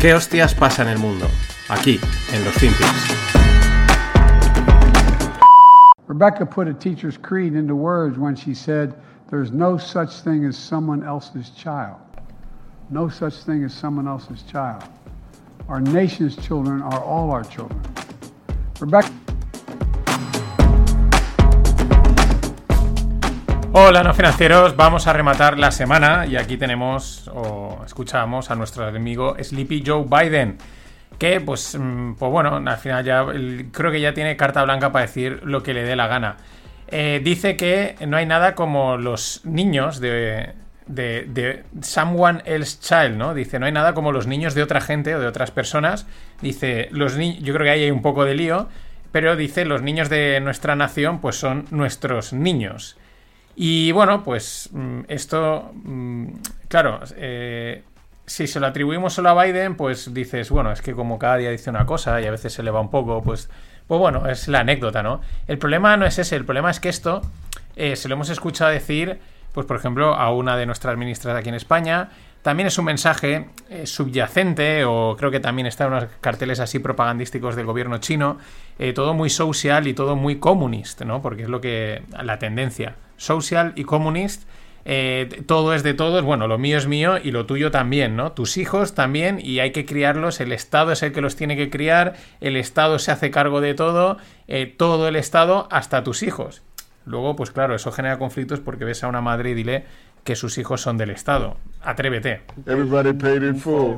¿Qué hostias pasa en el mundo? Aquí, en los Finpics. Rebecca put a teacher's creed into words when she said, There's no such thing as someone else's child. No such thing as someone else's child. Our nation's children are all our children. Rebecca. Hola, no financieros. Vamos a rematar la semana y aquí tenemos o escuchamos a nuestro amigo Sleepy Joe Biden. Que, pues, mm, pues bueno, al final ya creo que ya tiene carta blanca para decir lo que le dé la gana. Eh, dice que no hay nada como los niños de, de, de, someone else child, ¿no? Dice, no hay nada como los niños de otra gente o de otras personas. Dice, los yo creo que ahí hay un poco de lío, pero dice, los niños de nuestra nación, pues son nuestros niños. Y bueno, pues mm, esto, mm, claro, eh, si se lo atribuimos solo a Biden, pues dices, bueno, es que como cada día dice una cosa y a veces se le va un poco, pues, pues bueno, es la anécdota, ¿no? El problema no es ese, el problema es que esto eh, se lo hemos escuchado decir, pues por ejemplo, a una de nuestras ministras aquí en España, también es un mensaje eh, subyacente, o creo que también está en unos carteles así propagandísticos del gobierno chino, eh, todo muy social y todo muy comunista, ¿no? Porque es lo que. la tendencia. Social y comunist. Eh, todo es de todos, bueno, lo mío es mío y lo tuyo también, ¿no? Tus hijos también y hay que criarlos, el Estado es el que los tiene que criar, el Estado se hace cargo de todo, todo el Estado hasta tus hijos. Luego, pues claro, eso genera conflictos porque ves a una madre y dile, que sus hijos son del Estado. Atrévete. Everybody paid in full.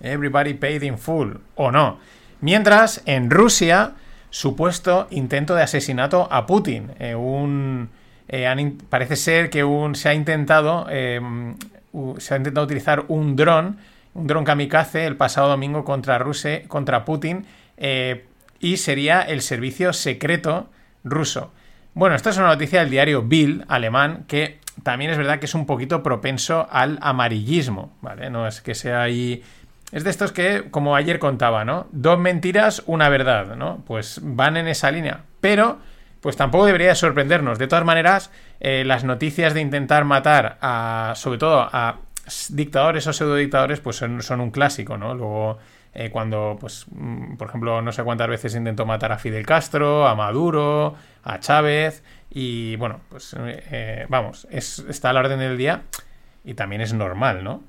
Everybody paid in full. O no. Mientras, en Rusia, supuesto intento de asesinato a Putin. Eh, un, eh, parece ser que un, se ha intentado eh, se ha intentado utilizar un dron, un dron kamikaze, el pasado domingo contra Rusia, contra Putin, y sería el servicio secreto ruso. Bueno, esta es una noticia del diario Bill, alemán, que también es verdad que es un poquito propenso al amarillismo, ¿vale? No es que sea ahí... Es de estos que, como ayer contaba, ¿no? Dos mentiras, una verdad, ¿no? Pues van en esa línea. Pero, pues tampoco debería sorprendernos. De todas maneras, eh, las noticias de intentar matar a, sobre todo a dictadores o pseudodictadores, pues son, un clásico, ¿no? Luego, eh, cuando, pues, mm, por ejemplo, no sé cuántas veces intentó matar a Fidel Castro, a Maduro, a Chávez. Y bueno, pues eh, vamos, es, está a la orden del día y también es normal, ¿no?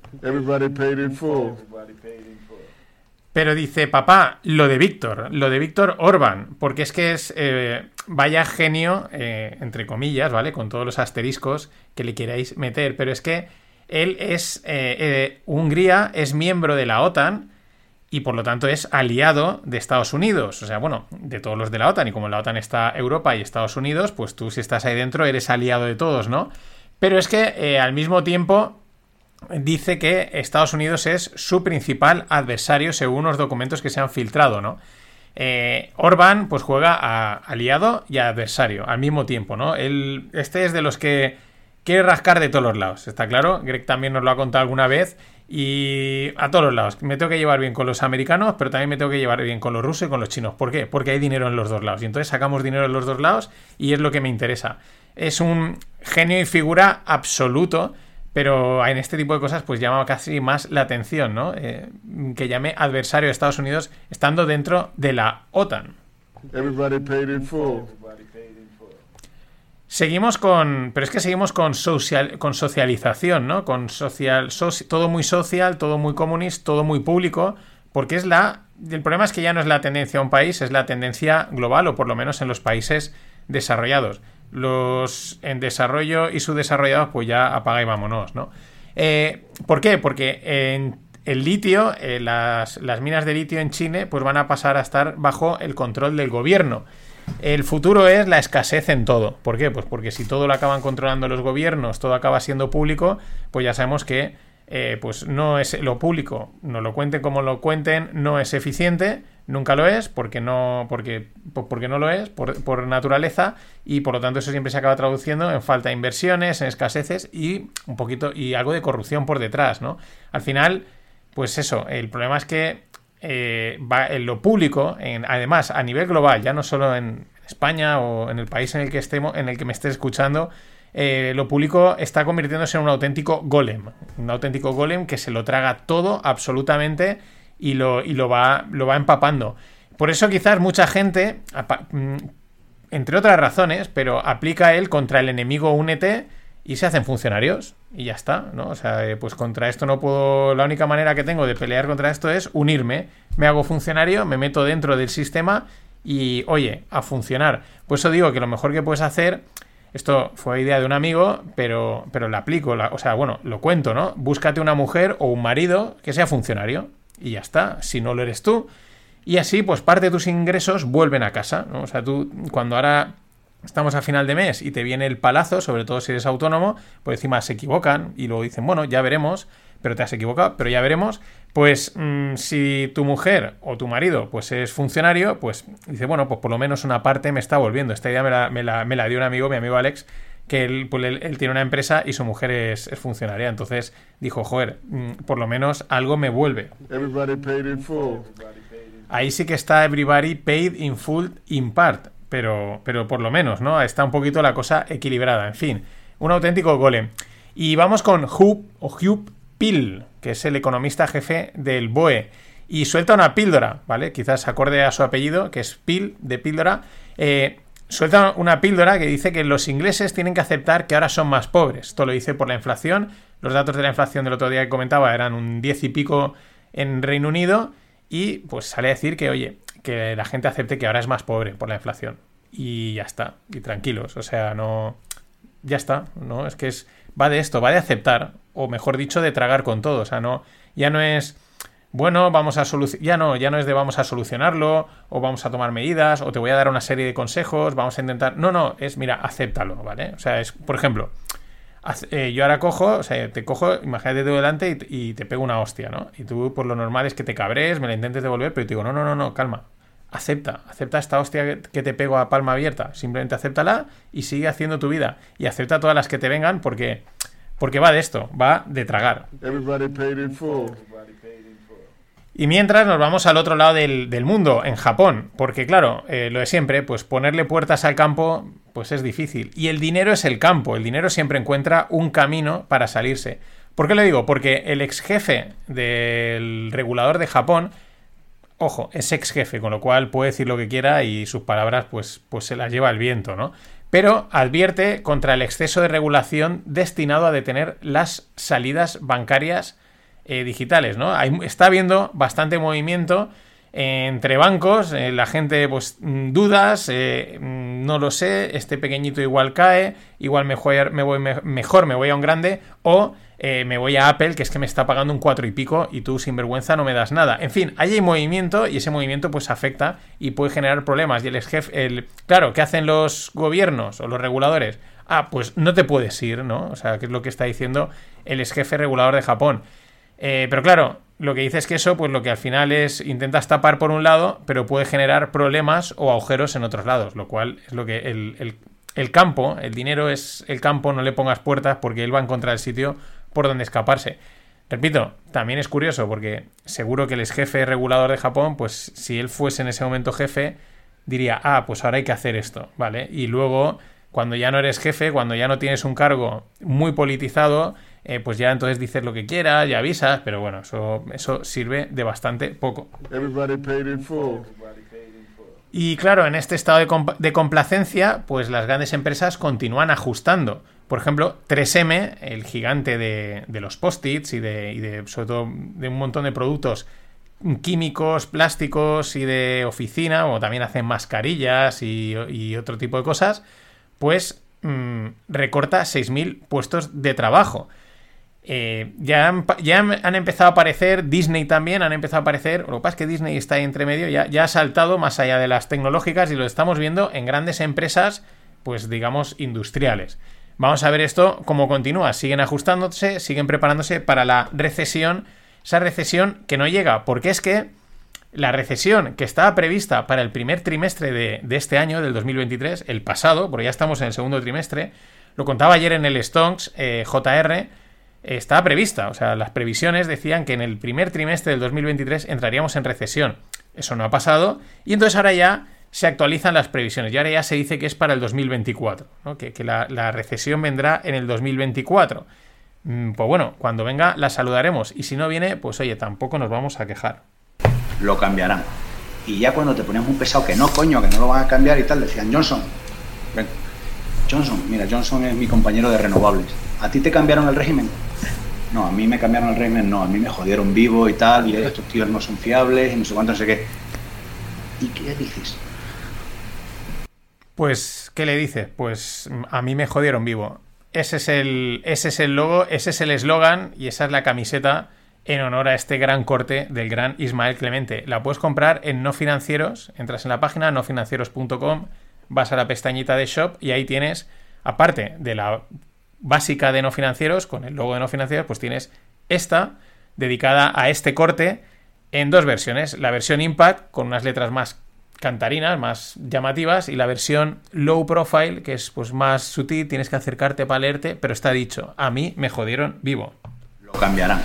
Pero dice, papá, lo de Víctor, lo de Víctor Orban, porque es que es eh, vaya genio, eh, entre comillas, ¿vale? Con todos los asteriscos que le queráis meter, pero es que él es, Hungría es miembro de la OTAN y por lo tanto es aliado de Estados Unidos. O sea, bueno, de todos los de la OTAN. Y como en la OTAN está Europa y Estados Unidos, pues tú si estás ahí dentro eres aliado de todos, ¿no? Pero es que eh, al mismo tiempo dice que Estados Unidos es su principal adversario según los documentos que se han filtrado, ¿no? Eh, Orban pues juega a aliado y a adversario al mismo tiempo, ¿no? Él, este es de los que quiere rascar de todos los lados, ¿está claro? Greg también nos lo ha contado alguna vez y a todos los lados. Me tengo que llevar bien con los americanos, pero también me tengo que llevar bien con los rusos y con los chinos. ¿Por qué? Porque hay dinero en los dos lados. Y entonces sacamos dinero en los dos lados y es lo que me interesa. Es un genio y figura absoluto, pero en este tipo de cosas pues llama casi más la atención, ¿no? Eh, que llame adversario de Estados Unidos estando dentro de la OTAN. Everybody paid in full. Seguimos con. Pero es que seguimos con, social, con socialización, ¿no? Con social. todo muy social, todo muy comunista, todo muy público. Porque es la. El problema es que ya no es la tendencia a un país, es la tendencia global, o por lo menos en los países desarrollados. Los en desarrollo y subdesarrollados, pues ya apaga y vámonos, ¿no? Eh, ¿Por qué? Porque en el litio, eh, las, las minas de litio en Chile, pues van a pasar a estar bajo el control del gobierno. El futuro es la escasez en todo. ¿Por qué? Pues porque si todo lo acaban controlando los gobiernos, todo acaba siendo público, pues ya sabemos que eh, pues no es lo público, no lo cuenten como lo cuenten, no es eficiente, nunca lo es, porque no, porque, porque no lo es, por, por, naturaleza, y por lo tanto eso siempre se acaba traduciendo en falta de inversiones, en escaseces y un poquito, y algo de corrupción por detrás, ¿no? Al final, pues eso, el problema es que eh, en lo público, en, además a nivel global, ya no solo en España o en el país en el que estemos, en el que me esté escuchando, eh, lo público está convirtiéndose en un auténtico golem. Un auténtico golem que se lo traga todo absolutamente y lo, y lo, va, lo va empapando. Por eso quizás mucha gente, mm, entre otras razones, pero aplica él contra el enemigo únete y se hacen funcionarios y ya está, ¿no? O sea, eh, pues contra esto no puedo, la única manera que tengo de pelear contra esto es unirme, me hago funcionario, me meto dentro del sistema y, oye, a funcionar. Pues eso digo que lo mejor que puedes hacer, esto fue idea de un amigo, pero, pero la aplico, o sea, bueno, lo cuento, ¿no? Búscate una mujer o un marido que sea funcionario y ya está, si no lo eres tú. Y así, pues parte de tus ingresos vuelven a casa, ¿no? O sea, tú cuando ahora estamos a final de mes y te viene el palazo, sobre todo si eres autónomo, pues encima se equivocan y luego dicen, bueno, ya veremos, pero te has equivocado, pero ya veremos. Pues mm, si tu mujer o tu marido pues es funcionario, pues dice, bueno, pues por lo menos una parte me está volviendo. Esta idea me la, me la, dio un amigo, mi amigo Alex, que pues, él, tiene una empresa y su mujer es, funcionaria. Entonces dijo, joder, mm, por lo menos algo me vuelve. Ahí sí que está everybody paid in full in part pero, pero por lo menos, ¿no? Está un poquito la cosa equilibrada. En fin, un auténtico golem. Y vamos con Hugh o Hugh Pill, que es el economista jefe del BOE. Y suelta una píldora, ¿vale? Quizás acorde a su apellido, que es Pill, de píldora. Eh, suelta una píldora que dice que los ingleses tienen que aceptar que ahora son más pobres. Esto lo dice por la inflación. Los datos de la inflación del otro día que comentaba eran un 10 y pico en Reino Unido. Y pues sale a decir que, oye, que la gente acepte que ahora es más pobre por la inflación. Y ya está. Y tranquilos. O sea, no. Ya está. ¿No? Es que es. Va de esto, va de aceptar. O mejor dicho, de tragar con todo. O sea, no. Ya no es. Bueno, vamos a solucionar. Ya no, ya no es de vamos a solucionarlo. O vamos a tomar medidas. O te voy a dar una serie de consejos. Vamos a intentar. No, no. Es, mira, acéptalo, ¿vale? O sea, es. Por ejemplo. Eh, yo ahora cojo, o sea, te cojo, imagínate tú delante y, te pego una hostia, ¿no? Y tú, por lo normal, es que te cabres, me la intentes devolver, pero te digo, no, no, no, no, calma. Acepta, acepta esta hostia que te pego a palma abierta. Simplemente acéptala y sigue haciendo tu vida. Y acepta todas las que te vengan porque, porque va de esto, va de tragar. Y mientras nos vamos al otro lado del, mundo, en Japón, porque claro, eh, lo de siempre, pues ponerle puertas al campo, pues es difícil. Y el dinero es el campo, el dinero siempre encuentra un camino para salirse. ¿Por qué lo digo? Porque el ex jefe del regulador de Japón, ojo, es ex jefe, con lo cual puede decir lo que quiera y sus palabras pues, pues se las lleva el viento, ¿no? Pero advierte contra el exceso de regulación destinado a detener las salidas bancarias eh, digitales, ¿no? está habiendo bastante movimiento entre bancos, eh, la gente pues mm, dudas, eh, mm, no lo sé, este pequeñito igual cae, igual mejor me voy, mejor me voy a un grande o me voy a Apple, que es que me está pagando un cuatro y pico y tú sin vergüenza no me das nada. En fin, ahí hay movimiento y ese movimiento pues afecta y puede generar problemas. Y el jefe, el, claro, ¿qué hacen los gobiernos o los reguladores? Ah, pues no te puedes ir, ¿no? O sea, que es lo que está diciendo el ex jefe regulador de Japón. Eh, pero claro, lo que dice es que eso, pues lo que al final es, intentas tapar por un lado, pero puede generar problemas o agujeros en otros lados, lo cual es lo que el, campo, el dinero es el campo, no le pongas puertas porque él va a encontrar el sitio por donde escaparse. Repito, también es curioso porque seguro que el ex jefe regulador de Japón, pues si él fuese en ese momento jefe, diría, ah, pues ahora hay que hacer esto, ¿vale? Y luego, cuando ya no eres jefe, cuando ya no tienes un cargo muy politizado, eh, pues ya entonces dices lo que quieras, ya avisas, pero bueno, eso, eso sirve de bastante poco. Y claro, en este estado de, complacencia, pues las grandes empresas continúan ajustando. Por ejemplo, 3M, el gigante de, los post-its y de, y de, sobre todo, de un montón de productos químicos, plásticos y de oficina, o también hacen mascarillas y, otro tipo de cosas, pues mm, recorta 6.000 puestos de trabajo. Eh, ya, han, empezado a aparecer, Disney también han empezado a aparecer, lo que pasa es que Disney está ahí entre medio, ya, ya ha saltado más allá de las tecnológicas y lo estamos viendo en grandes empresas, pues digamos, industriales. Vamos a ver esto cómo continúa, siguen ajustándose, siguen preparándose para la recesión, esa recesión que no llega, porque es que la recesión que estaba prevista para el primer trimestre de, este año, del 2023, el pasado, porque ya estamos en el segundo trimestre, lo contaba ayer en el Stonks eh, JR, estaba prevista. O sea, las previsiones decían que en el primer trimestre del 2023 entraríamos en recesión. Eso no ha pasado. Y entonces ahora ya se actualizan las previsiones. Y ahora ya se dice que es para el 2024, ¿no? que, que la, recesión vendrá en el 2024. Mm, pues bueno, cuando venga la saludaremos. Y si no viene, pues oye, tampoco nos vamos a quejar. Lo cambiarán. Y ya cuando te ponías un pesado que no, coño, que no lo van a cambiar y tal, decían, Johnson. Johnson, mira, Johnson es mi compañero de renovables. ¿A ti te cambiaron el régimen? No, a mí me cambiaron el régimen, no, a mí me jodieron vivo y tal, y estos tíos no son fiables y no sé cuánto, no sé qué. ¿Y qué dices? Pues, ¿qué le dices? Pues a mí me jodieron vivo. Ese es el, ese es el logo, ese es el eslogan y esa es la camiseta en honor a este gran corte del gran Ismael Clemente. La puedes comprar en no financieros, entras en la página nofinancieros.com, vas a la pestañita de shop y ahí tienes, aparte de la básica de no financieros, con el logo de no financieros, pues tienes esta dedicada a este corte en dos versiones. La versión Impact con unas letras más cantarinas, más llamativas, y la versión Low Profile, que es pues más sutil, tienes que acercarte para leerte, pero está dicho, a mí me jodieron vivo. Lo cambiarán.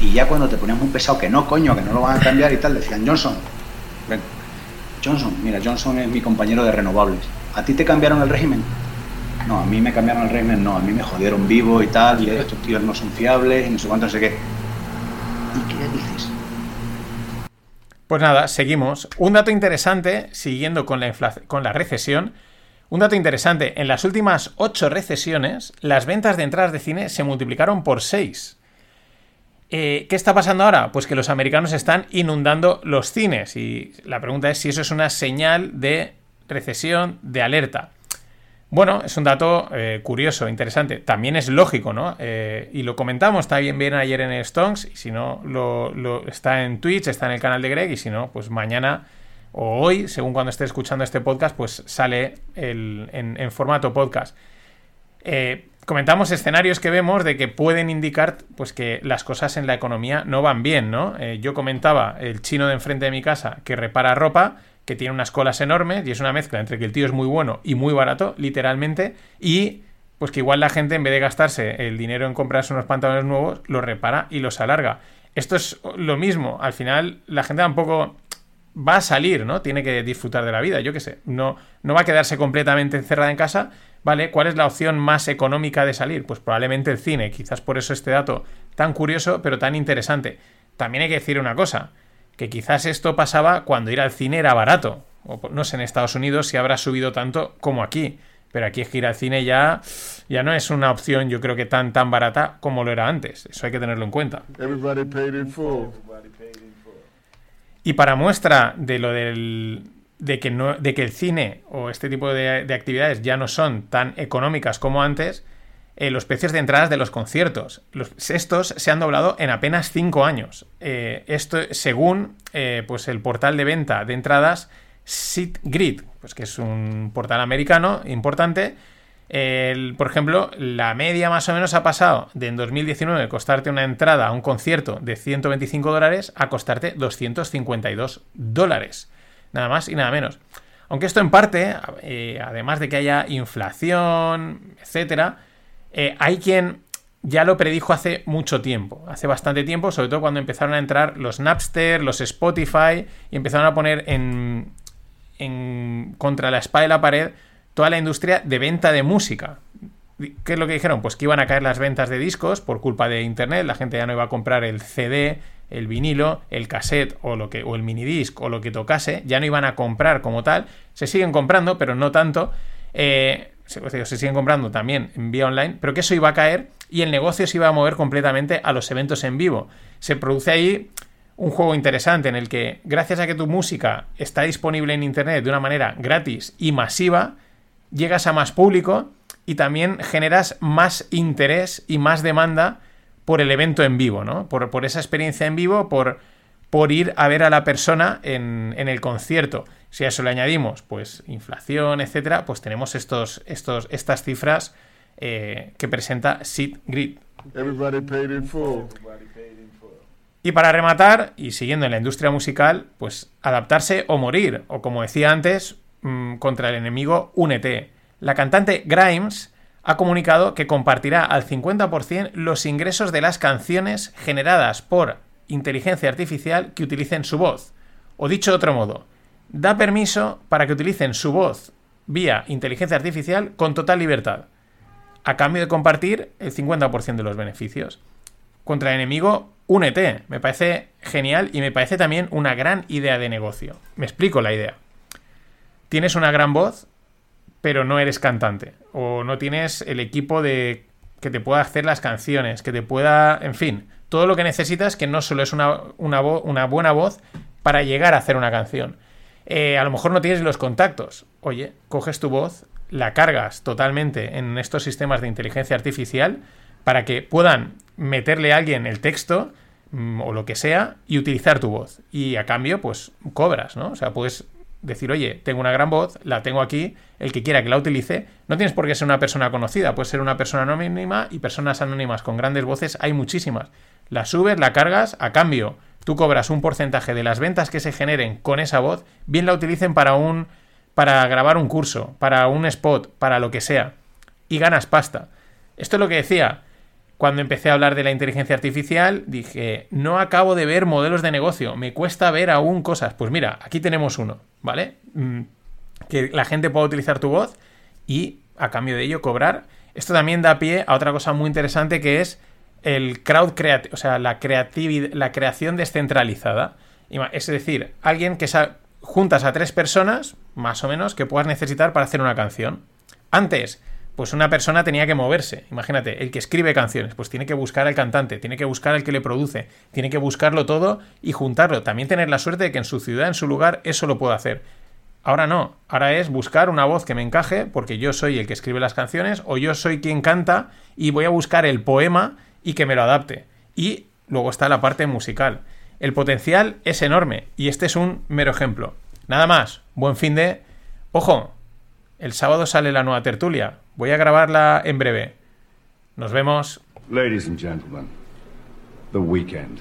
Y ya cuando te poníamos un pesado que no, coño, que no lo van a cambiar y tal, decían, Johnson. Johnson, mira, Johnson es mi compañero de renovables. ¿A ti te cambiaron el régimen? No, a mí me cambiaron el régimen, no, a mí me jodieron vivo y tal, y estos tíos no son fiables y no sé cuánto, no sé qué. ¿Y qué dices? Pues nada, seguimos. Un dato interesante, siguiendo con la, con la recesión, un dato interesante, en las últimas ocho recesiones, las ventas de entradas de cine se multiplicaron por seis. Eh, ¿Qué está pasando ahora? Pues que los americanos están inundando los cines y la pregunta es si eso es una señal de recesión, de alerta. Bueno, es un dato eh, curioso, interesante. También es lógico, ¿no? Eh, y lo comentamos, está bien, ayer en Stonks, y si no, lo, está en Twitch, está en el canal de Greg, y si no, pues mañana o hoy, según cuando esté escuchando este podcast, pues sale en, formato podcast. Eh, comentamos escenarios que vemos de que pueden indicar pues que las cosas en la economía no van bien, ¿no? Yo comentaba el chino de enfrente de mi casa que repara ropa, que tiene unas colas enormes y es una mezcla entre que el tío es muy bueno y muy barato, literalmente, y pues que igual la gente en vez de gastarse el dinero en comprarse unos pantalones nuevos, lo repara y los alarga. Esto es lo mismo, al final la gente tampoco va a salir, ¿no? Tiene que disfrutar de la vida, yo qué sé, no, no va a quedarse completamente encerrada en casa, ¿vale? ¿Cuál es la opción más económica de salir? Pues probablemente el cine, quizás por eso este dato tan curioso pero tan interesante. También hay que decir una cosa, que quizás esto pasaba cuando ir al cine era barato. O no sé en Estados Unidos si habrá subido tanto como aquí. Pero aquí es que ir al cine ya, ya no es una opción, yo creo que tan tan barata como lo era antes. Eso hay que tenerlo en cuenta. Y para muestra de lo del. de que no. de que el cine o este tipo de, de actividades ya no son tan económicas como antes. Eh, los precios de entradas de los conciertos. Estos se han doblado en apenas 5 años. Eh, esto según eh, pues el portal de venta de entradas SitGrid, pues que es un portal americano importante. Por ejemplo, la media más o menos ha pasado de en 2019 costarte una entrada a un concierto de 125 dólares a costarte 252 dólares. Nada más y nada menos. Aunque esto en parte, además de que haya inflación, etcétera, eh, hay quien ya lo predijo hace mucho tiempo, hace bastante tiempo, sobre todo cuando empezaron a entrar los Napster, los Spotify y empezaron a poner en, contra la espada de la pared toda la industria de venta de música. ¿Qué es lo que dijeron? Pues que iban a caer las ventas de discos por culpa de internet, la gente ya no iba a comprar el CD, el vinilo, el cassette o lo que o el minidisc o lo que tocase, ya no iban a comprar como tal, se siguen comprando, pero no tanto. Eh, se, siguen comprando también en vía online, pero que eso iba a caer y el negocio se iba a mover completamente a los eventos en vivo. Se produce ahí un juego interesante en el que, gracias a que tu música está disponible en Internet de una manera gratis y masiva, llegas a más público y también generas más interés y más demanda por el evento en vivo, ¿no? Por, por esa experiencia en vivo, por, por ir a ver a la persona en, en el concierto. Si a eso le añadimos, pues, inflación, etcétera, pues tenemos estos, estos, estas cifras eh, que presenta SitGrid. Y para rematar, y siguiendo en la industria musical, pues adaptarse o morir, o como decía antes, mmm, contra el enemigo, únete. La cantante Grimes ha comunicado que compartirá al 50% los ingresos de las canciones generadas por inteligencia artificial que utilicen su voz. O dicho de otro modo, da permiso para que utilicen su voz vía inteligencia artificial con total libertad, a cambio de compartir el 50% de los beneficios. Contra el enemigo, únete. Me parece genial y me parece también una gran idea de negocio. Me explico la idea. Tienes una gran voz, pero no eres cantante. O no tienes el equipo de que te pueda hacer las canciones, que te pueda, en fin, todo lo que necesitas que no solo es una, una, buena voz para llegar a hacer una canción. Eh, a lo mejor no tienes los contactos. Oye, coges tu voz, la cargas totalmente en estos sistemas de inteligencia artificial para que puedan meterle a alguien el texto mm, o lo que sea y utilizar tu voz. Y a cambio, pues cobras, ¿no? O sea, puedes decir, oye, tengo una gran voz, la tengo aquí, el que quiera que la utilice, no tienes por qué ser una persona conocida, puedes ser una persona anónima y personas anónimas con grandes voces hay muchísimas. La subes, la cargas, a cambio, tú cobras un porcentaje de las ventas que se generen con esa voz, bien la utilicen para un para grabar un curso, para un spot, para lo que sea, y ganas pasta. Esto es lo que decía, cuando empecé a hablar de la inteligencia artificial, dije, no acabo de ver modelos de negocio, me cuesta ver aún cosas. Pues mira, aquí tenemos uno, ¿vale? Mm, que la gente pueda utilizar tu voz y a cambio de ello cobrar. Esto también da pie a otra cosa muy interesante que es el crowd creative, o sea, la la creación descentralizada. Es decir, alguien que juntas a tres personas, más o menos, que puedas necesitar para hacer una canción. Antes, pues una persona tenía que moverse. Imagínate, el que escribe canciones, pues tiene que buscar al cantante, tiene que buscar al que le produce, tiene que buscarlo todo y juntarlo. También tener la suerte de que en su ciudad, en su lugar, eso lo pueda hacer. Ahora no, ahora es buscar una voz que me encaje, porque yo soy el que escribe las canciones, o yo soy quien canta, y voy a buscar el poema y que me lo adapte. Y luego está la parte musical. El potencial es enorme, y este es un mero ejemplo. Nada más, buen fin de... Ojo, el sábado sale la nueva tertulia. Voy a grabarla en breve. Nos vemos. Ladies and gentlemen, the weekend.